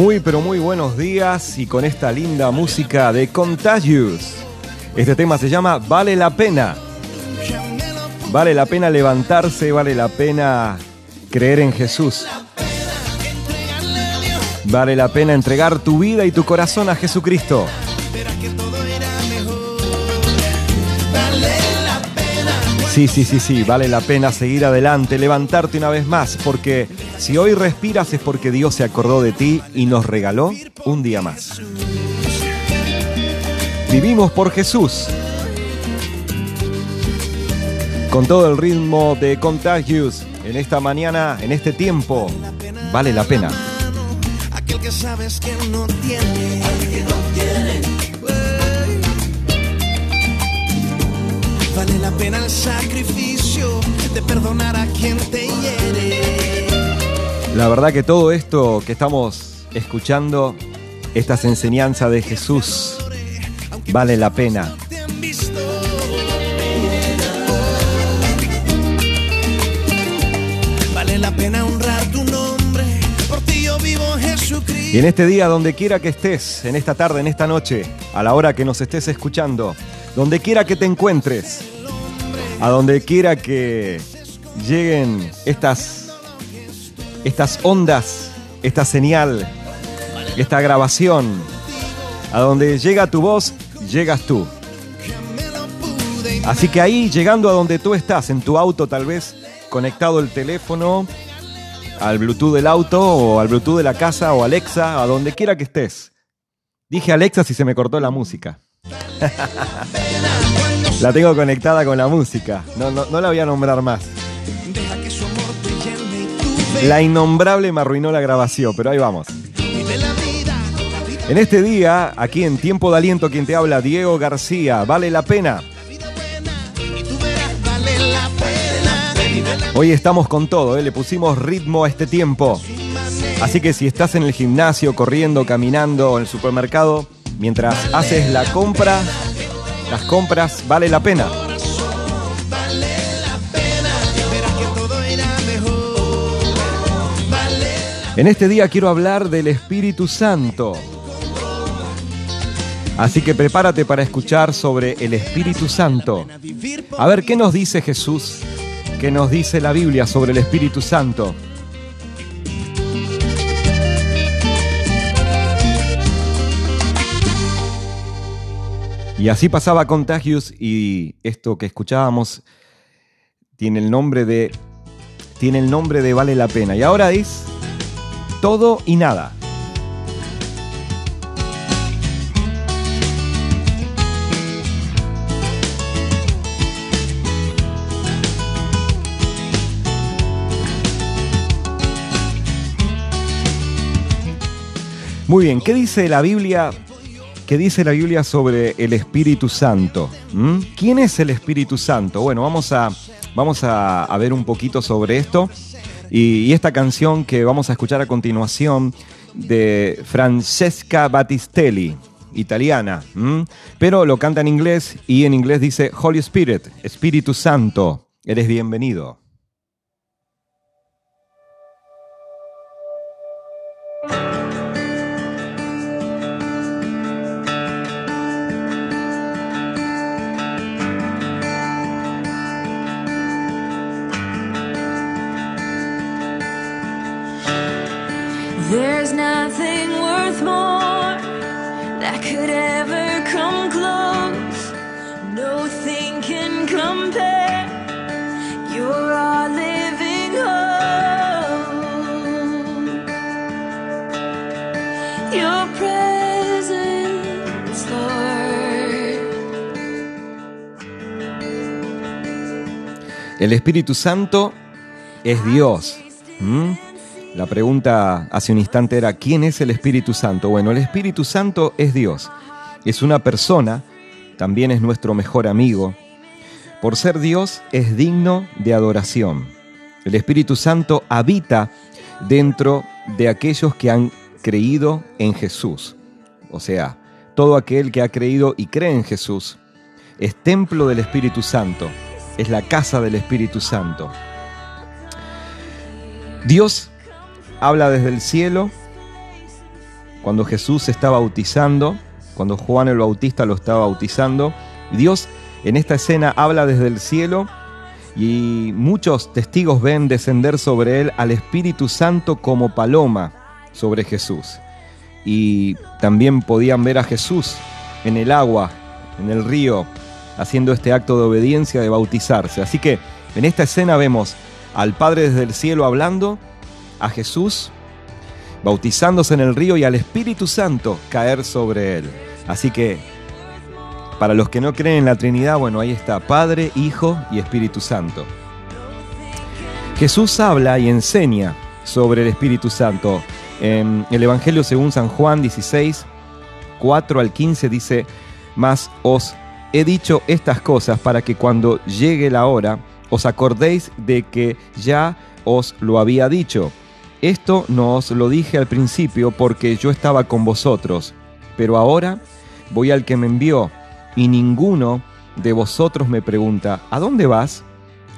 Muy pero muy buenos días y con esta linda música de Contagious. Este tema se llama Vale la pena. Vale la pena levantarse, vale la pena creer en Jesús. Vale la pena entregar tu vida y tu corazón a Jesucristo. Sí, sí, sí, sí, vale la pena seguir adelante, levantarte una vez más, porque si hoy respiras es porque Dios se acordó de ti y nos regaló un día más. Vivimos por Jesús. Con todo el ritmo de Contagious en esta mañana, en este tiempo, vale la pena. Aquel que sabes que no tiene. Vale la pena el sacrificio de perdonar a quien te hiere. La verdad que todo esto que estamos escuchando, estas enseñanzas de Jesús, vale la pena. Vale la pena honrar tu nombre. Por ti yo vivo Jesucristo. Y en este día, donde quiera que estés, en esta tarde, en esta noche, a la hora que nos estés escuchando, donde quiera que te encuentres, a donde quiera que lleguen estas, estas ondas, esta señal, esta grabación, a donde llega tu voz, llegas tú. Así que ahí, llegando a donde tú estás, en tu auto tal vez, conectado el teléfono al Bluetooth del auto o al Bluetooth de la casa o Alexa, a donde quiera que estés. Dije Alexa si se me cortó la música. la tengo conectada con la música. No, no, no la voy a nombrar más. La innombrable me arruinó la grabación, pero ahí vamos. En este día, aquí en Tiempo de Aliento, quien te habla, Diego García, vale la pena. Hoy estamos con todo, ¿eh? le pusimos ritmo a este tiempo. Así que si estás en el gimnasio, corriendo, caminando en el supermercado, mientras haces la compra, las compras vale la pena. En este día quiero hablar del Espíritu Santo. Así que prepárate para escuchar sobre el Espíritu Santo. A ver, ¿qué nos dice Jesús? ¿Qué nos dice la Biblia sobre el Espíritu Santo? Y así pasaba Contagious y esto que escuchábamos tiene el nombre de tiene el nombre de vale la pena y ahora es todo y nada. Muy bien, ¿qué dice la Biblia? ¿Qué dice la Biblia sobre el Espíritu Santo? ¿Mm? ¿Quién es el Espíritu Santo? Bueno, vamos a, vamos a, a ver un poquito sobre esto. Y, esta canción que vamos a escuchar a continuación de Francesca Battistelli, italiana, pero lo canta en inglés y en inglés dice Holy Spirit, Espíritu Santo, eres bienvenido. El Espíritu Santo es Dios. La pregunta hace un instante era, ¿quién es el Espíritu Santo? Bueno, el Espíritu Santo es Dios. Es una persona, también es nuestro mejor amigo. Por ser Dios es digno de adoración. El Espíritu Santo habita dentro de aquellos que han creído en Jesús. O sea, todo aquel que ha creído y cree en Jesús es templo del Espíritu Santo, es la casa del Espíritu Santo. Dios habla desde el cielo cuando Jesús se está bautizando, cuando Juan el Bautista lo estaba bautizando. Dios en esta escena habla desde el cielo y muchos testigos ven descender sobre él al Espíritu Santo como paloma sobre Jesús. Y también podían ver a Jesús en el agua, en el río, haciendo este acto de obediencia de bautizarse. Así que en esta escena vemos al Padre desde el cielo hablando, a Jesús bautizándose en el río y al Espíritu Santo caer sobre él. Así que para los que no creen en la Trinidad, bueno, ahí está Padre, Hijo y Espíritu Santo. Jesús habla y enseña sobre el Espíritu Santo. En el Evangelio según San Juan 16, 4 al 15 dice, mas os he dicho estas cosas para que cuando llegue la hora os acordéis de que ya os lo había dicho. Esto no os lo dije al principio porque yo estaba con vosotros, pero ahora voy al que me envió y ninguno de vosotros me pregunta, ¿a dónde vas?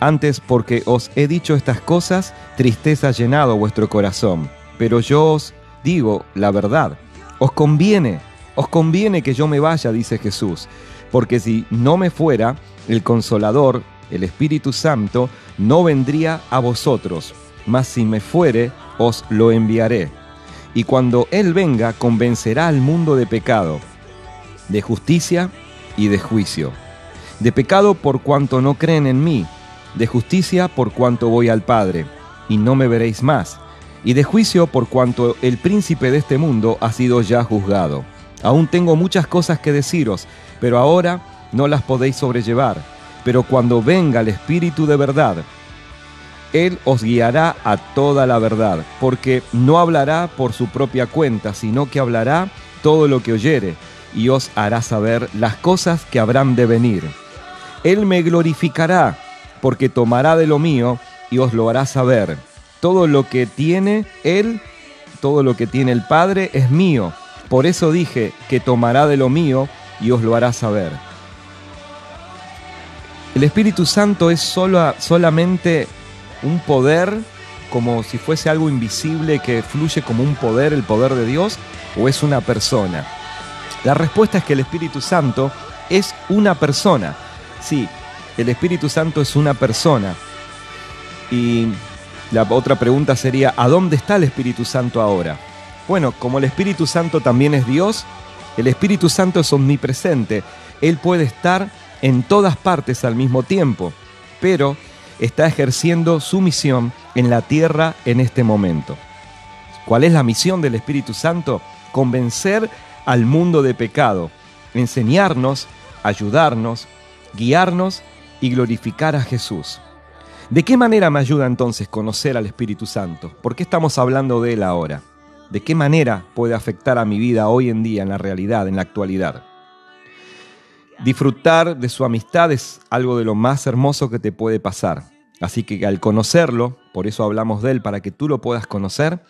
Antes porque os he dicho estas cosas, tristeza ha llenado vuestro corazón. Pero yo os digo la verdad, os conviene, os conviene que yo me vaya, dice Jesús, porque si no me fuera, el consolador, el Espíritu Santo, no vendría a vosotros, mas si me fuere, os lo enviaré. Y cuando Él venga, convencerá al mundo de pecado, de justicia y de juicio. De pecado por cuanto no creen en mí, de justicia por cuanto voy al Padre, y no me veréis más, y de juicio por cuanto el príncipe de este mundo ha sido ya juzgado. Aún tengo muchas cosas que deciros, pero ahora no las podéis sobrellevar. Pero cuando venga el Espíritu de verdad, Él os guiará a toda la verdad, porque no hablará por su propia cuenta, sino que hablará todo lo que oyere, y os hará saber las cosas que habrán de venir. Él me glorificará, porque tomará de lo mío y os lo hará saber. Todo lo que tiene Él, todo lo que tiene el Padre es mío. Por eso dije que tomará de lo mío y os lo hará saber. El Espíritu Santo es solo, solamente un poder, como si fuese algo invisible que fluye como un poder, el poder de Dios, o es una persona. La respuesta es que el Espíritu Santo es una persona. Sí, el Espíritu Santo es una persona. Y la otra pregunta sería, ¿a dónde está el Espíritu Santo ahora? Bueno, como el Espíritu Santo también es Dios, el Espíritu Santo es omnipresente. Él puede estar en todas partes al mismo tiempo, pero está ejerciendo su misión en la tierra en este momento. ¿Cuál es la misión del Espíritu Santo? Convencer al mundo de pecado, enseñarnos, ayudarnos, guiarnos y glorificar a Jesús. ¿De qué manera me ayuda entonces conocer al Espíritu Santo? ¿Por qué estamos hablando de Él ahora? ¿De qué manera puede afectar a mi vida hoy en día, en la realidad, en la actualidad? Disfrutar de su amistad es algo de lo más hermoso que te puede pasar. Así que al conocerlo, por eso hablamos de Él, para que tú lo puedas conocer,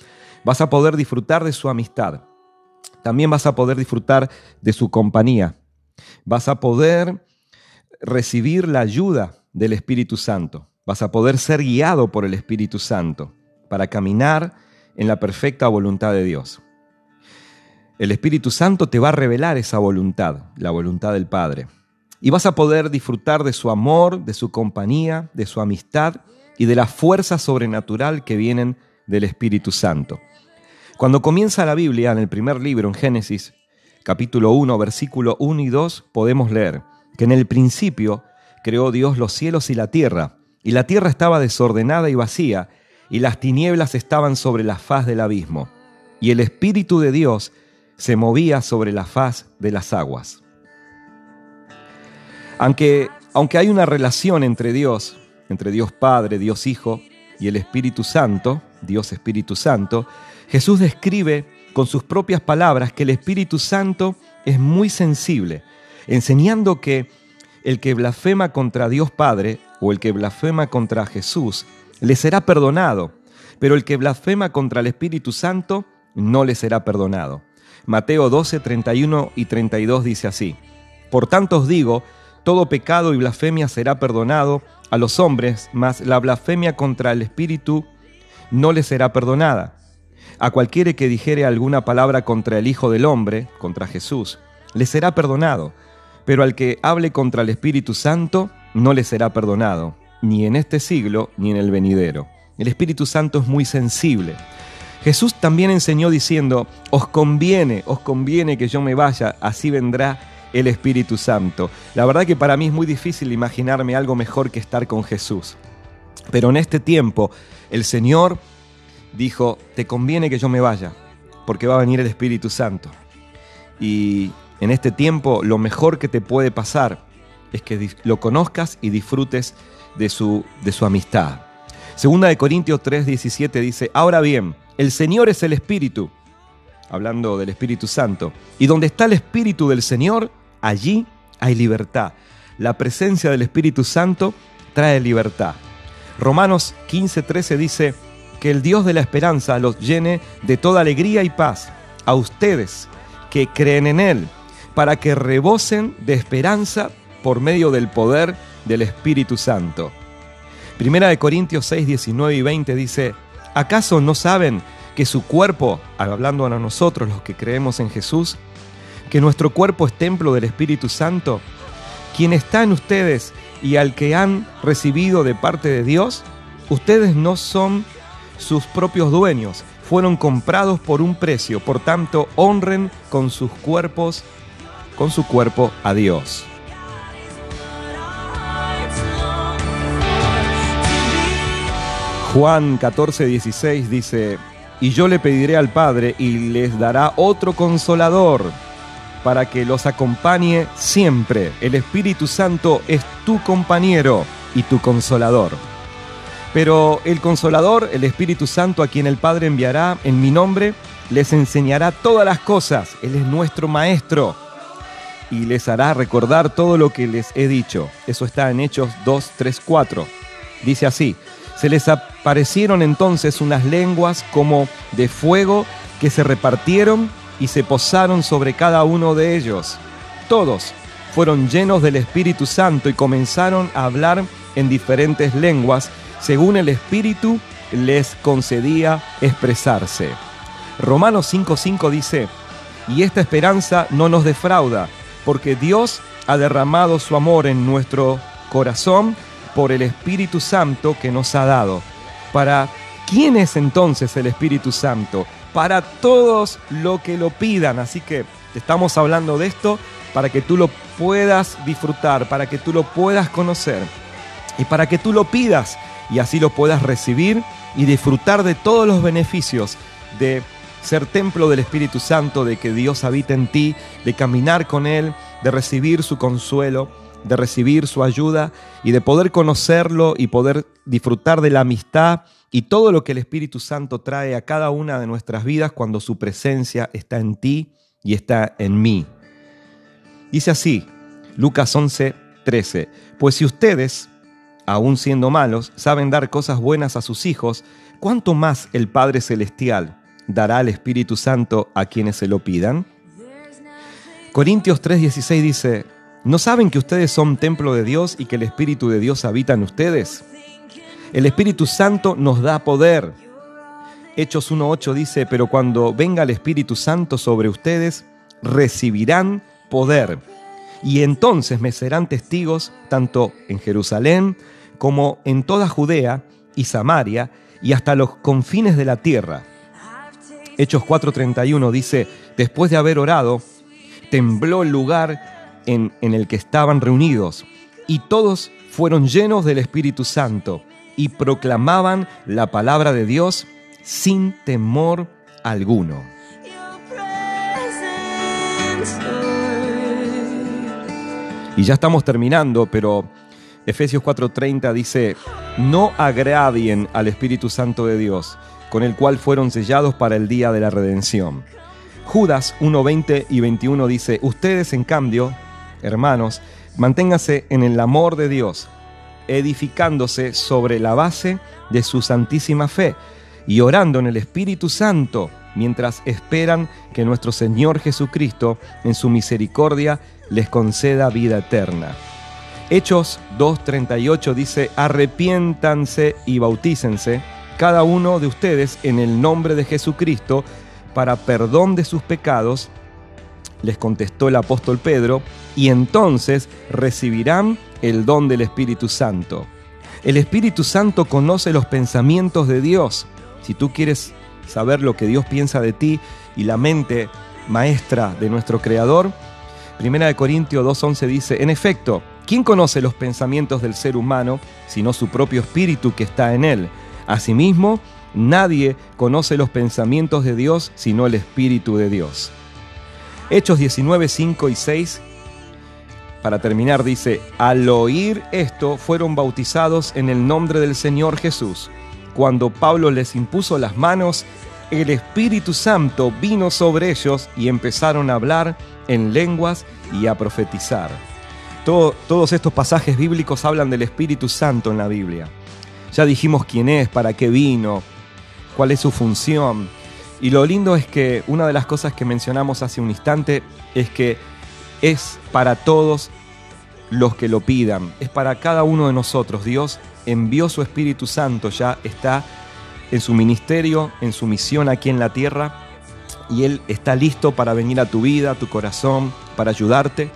vas a poder disfrutar de su amistad. También vas a poder disfrutar de su compañía. Vas a poder recibir la ayuda del Espíritu Santo. Vas a poder ser guiado por el Espíritu Santo para caminar en la perfecta voluntad de Dios. El Espíritu Santo te va a revelar esa voluntad, la voluntad del Padre. Y vas a poder disfrutar de su amor, de su compañía, de su amistad y de la fuerza sobrenatural que vienen del Espíritu Santo. Cuando comienza la Biblia, en el primer libro, en Génesis, capítulo 1, versículo 1 y 2, podemos leer que en el principio creó Dios los cielos y la tierra, y la tierra estaba desordenada y vacía, y las tinieblas estaban sobre la faz del abismo, y el Espíritu de Dios se movía sobre la faz de las aguas. Aunque, aunque hay una relación entre Dios, entre Dios Padre, Dios Hijo, y el Espíritu Santo, Dios Espíritu Santo, Jesús describe con sus propias palabras que el Espíritu Santo es muy sensible, enseñando que el que blasfema contra Dios Padre o el que blasfema contra Jesús le será perdonado, pero el que blasfema contra el Espíritu Santo no le será perdonado. Mateo 12, 31 y 32 dice así, Por tanto os digo, todo pecado y blasfemia será perdonado a los hombres, mas la blasfemia contra el Espíritu no le será perdonada. A cualquiera que dijere alguna palabra contra el Hijo del Hombre, contra Jesús, le será perdonado, pero al que hable contra el Espíritu Santo, no le será perdonado, ni en este siglo ni en el venidero. El Espíritu Santo es muy sensible. Jesús también enseñó diciendo, os conviene, os conviene que yo me vaya, así vendrá el Espíritu Santo. La verdad que para mí es muy difícil imaginarme algo mejor que estar con Jesús. Pero en este tiempo el Señor dijo, te conviene que yo me vaya, porque va a venir el Espíritu Santo. Y en este tiempo lo mejor que te puede pasar es que lo conozcas y disfrutes de su, de su amistad. Segunda de Corintios 3:17 dice, ahora bien, el Señor es el Espíritu, hablando del Espíritu Santo, y donde está el Espíritu del Señor, allí hay libertad. La presencia del Espíritu Santo trae libertad. Romanos 15:13 dice, que el Dios de la esperanza los llene de toda alegría y paz a ustedes que creen en Él, para que rebosen de esperanza por medio del poder del Espíritu Santo. Primera de Corintios 6, 19 y 20 dice, ¿acaso no saben que su cuerpo, hablando a nosotros los que creemos en Jesús, que nuestro cuerpo es templo del Espíritu Santo, quien está en ustedes y al que han recibido de parte de Dios? Ustedes no son sus propios dueños, fueron comprados por un precio, por tanto honren con sus cuerpos, con su cuerpo a Dios. Juan 14, 16 dice, y yo le pediré al Padre y les dará otro consolador para que los acompañe siempre. El Espíritu Santo es tu compañero y tu consolador. Pero el consolador, el Espíritu Santo, a quien el Padre enviará en mi nombre, les enseñará todas las cosas. Él es nuestro Maestro y les hará recordar todo lo que les he dicho. Eso está en Hechos 2, 3, 4. Dice así, se les aparecieron entonces unas lenguas como de fuego que se repartieron y se posaron sobre cada uno de ellos. Todos fueron llenos del Espíritu Santo y comenzaron a hablar en diferentes lenguas según el Espíritu les concedía expresarse. Romanos 5:5 dice, y esta esperanza no nos defrauda, porque Dios ha derramado su amor en nuestro corazón por el Espíritu Santo que nos ha dado. ¿Para quién es entonces el Espíritu Santo? Para todos los que lo pidan. Así que estamos hablando de esto para que tú lo puedas disfrutar, para que tú lo puedas conocer y para que tú lo pidas y así lo puedas recibir y disfrutar de todos los beneficios de ser templo del Espíritu Santo, de que Dios habita en ti, de caminar con Él, de recibir su consuelo, de recibir su ayuda y de poder conocerlo y poder disfrutar de la amistad y todo lo que el Espíritu Santo trae a cada una de nuestras vidas cuando su presencia está en ti y está en mí. Dice así, Lucas 11, 13, pues si ustedes, aun siendo malos, saben dar cosas buenas a sus hijos, ¿cuánto más el Padre Celestial dará al Espíritu Santo a quienes se lo pidan? Corintios 3:16 dice, ¿no saben que ustedes son templo de Dios y que el Espíritu de Dios habita en ustedes? El Espíritu Santo nos da poder. Hechos 1.8 dice, pero cuando venga el Espíritu Santo sobre ustedes, recibirán poder. Y entonces me serán testigos tanto en Jerusalén como en toda Judea y Samaria y hasta los confines de la tierra. Hechos 4:31 dice, después de haber orado, tembló el lugar en, en, el que estaban reunidos y todos fueron llenos del Espíritu Santo y proclamaban la palabra de Dios sin temor alguno. Y ya estamos terminando, pero Efesios 4:30 dice, no agravien al Espíritu Santo de Dios, con el cual fueron sellados para el día de la redención. Judas 1:20 y 21 dice, ustedes en cambio, hermanos, manténganse en el amor de Dios, edificándose sobre la base de su santísima fe y orando en el Espíritu Santo mientras esperan que nuestro Señor Jesucristo, en su misericordia, les conceda vida eterna. Hechos 2.38 dice, arrepiéntanse y bautícense cada uno de ustedes en el nombre de Jesucristo para perdón de sus pecados, les contestó el apóstol Pedro, y entonces recibirán el don del Espíritu Santo. El Espíritu Santo conoce los pensamientos de Dios. Si tú quieres saber lo que Dios piensa de ti y la mente maestra de nuestro Creador, Primera de Corintios 2.11 dice, en efecto, ¿quién conoce los pensamientos del ser humano sino su propio espíritu que está en él? Asimismo, nadie conoce los pensamientos de Dios sino el Espíritu de Dios. Hechos 19, 5 y 6, para terminar, dice, al oír esto fueron bautizados en el nombre del Señor Jesús. Cuando Pablo les impuso las manos, el Espíritu Santo vino sobre ellos y empezaron a hablar en lenguas y a profetizar. Todo- todos estos pasajes bíblicos hablan del Espíritu Santo en la Biblia. Ya dijimos quién es, para qué vino, cuál es su función. Y lo lindo es que una de las cosas que mencionamos hace un instante es que es para todos los que lo pidan, es para cada uno de nosotros. Dios envió su Espíritu Santo, ya está en su ministerio, en su misión aquí en la tierra, y Él está listo para venir a tu vida, a tu corazón, para ayudarte.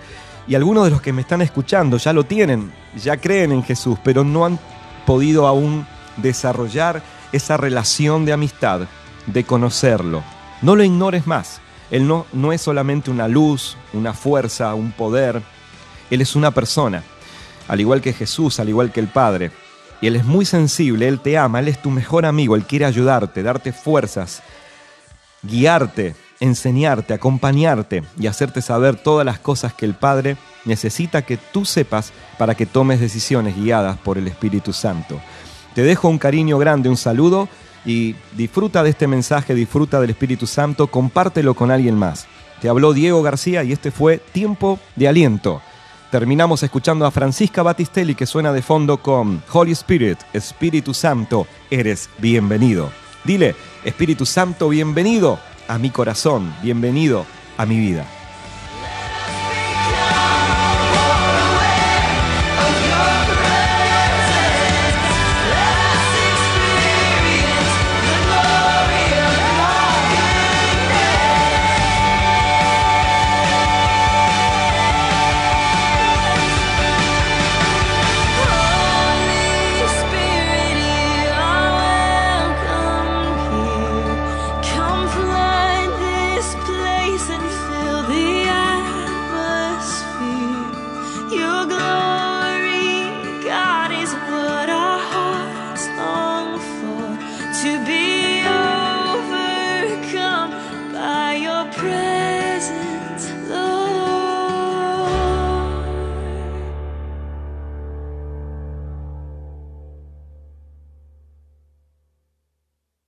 Y algunos de los que me están escuchando ya lo tienen, ya creen en Jesús, pero no han podido aún desarrollar esa relación de amistad, de conocerlo. No lo ignores más. Él no, no es solamente una luz, una fuerza, un poder. Él es una persona, al igual que Jesús, al igual que el Padre. Y Él es muy sensible, Él te ama, Él es tu mejor amigo, Él quiere ayudarte, darte fuerzas, guiarte, enseñarte, acompañarte y hacerte saber todas las cosas que el Padre necesita que tú sepas para que tomes decisiones guiadas por el Espíritu Santo. Te dejo un cariño grande, un saludo y disfruta de este mensaje, disfruta del Espíritu Santo, compártelo con alguien más. Te habló Diego García y este fue Tiempo de Aliento. Terminamos escuchando a Francisca Battistelli que suena de fondo con Holy Spirit, Espíritu Santo, eres bienvenido. Dile, Espíritu Santo, bienvenido a mi corazón, bienvenido a mi vida.